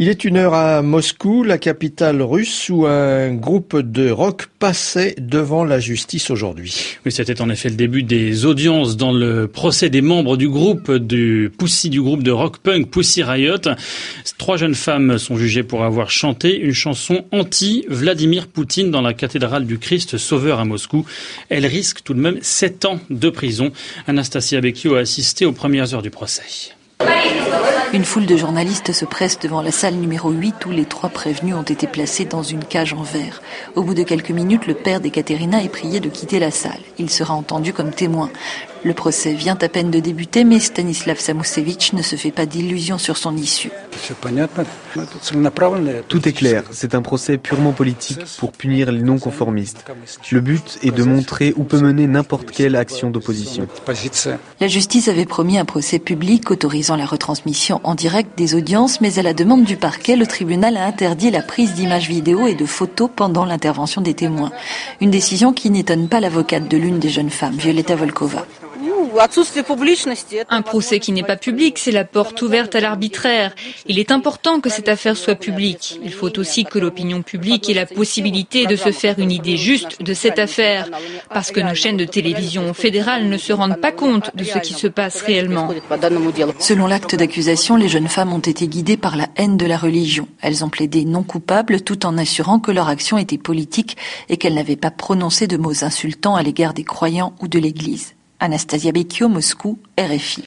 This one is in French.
Il est une heure à Moscou, la capitale russe, où un groupe de rock passait devant la justice aujourd'hui. Oui, c'était en effet le début des audiences dans le procès des membres du groupe du Pussy, du groupe de rock punk Pussy Riot. Trois jeunes femmes sont jugées pour avoir chanté une chanson anti-Vladimir Poutine dans la cathédrale du Christ Sauveur à Moscou. Elles risquent tout de même sept ans de prison. Anastasia Becchio a assisté aux premières heures du procès. Une foule de journalistes se presse devant la salle numéro 8 où les trois prévenus ont été placés dans une cage en verre. Au bout de quelques minutes, le père d'Ekaterina est prié de quitter la salle. Il sera entendu comme témoin. Le procès vient à peine de débuter, mais Stanislav Samousevich ne se fait pas d'illusions sur son issue. Tout est clair, c'est un procès purement politique pour punir les non-conformistes. Le but est de montrer où peut mener n'importe quelle action d'opposition. La justice avait promis un procès public autorisant la retransmission en direct des audiences, mais à la demande du parquet, le tribunal a interdit la prise d'images vidéo et de photos pendant l'intervention des témoins. Une décision qui n'étonne pas l'avocate de l'une des jeunes femmes, Violetta Volkova. Un procès qui n'est pas public, c'est la porte ouverte à l'arbitraire. Il est important que cette affaire soit publique. Il faut aussi que l'opinion publique ait la possibilité de se faire une idée juste de cette affaire, parce que nos chaînes de télévision fédérales ne se rendent pas compte de ce qui se passe réellement. Selon l'acte d'accusation, les jeunes femmes ont été guidées par la haine de la religion. Elles ont plaidé non coupables tout en assurant que leur action était politique et qu'elles n'avaient pas prononcé de mots insultants à l'égard des croyants ou de l'Église. Anastasia Becchio, Moscou, RFI.